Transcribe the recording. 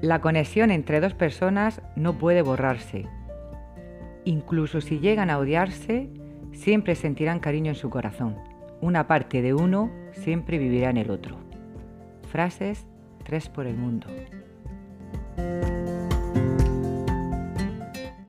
La conexión entre dos personas no puede borrarse. Incluso si llegan a odiarse, siempre sentirán cariño en su corazón. Una parte de uno siempre vivirá en el otro. Frases 3 por el mundo.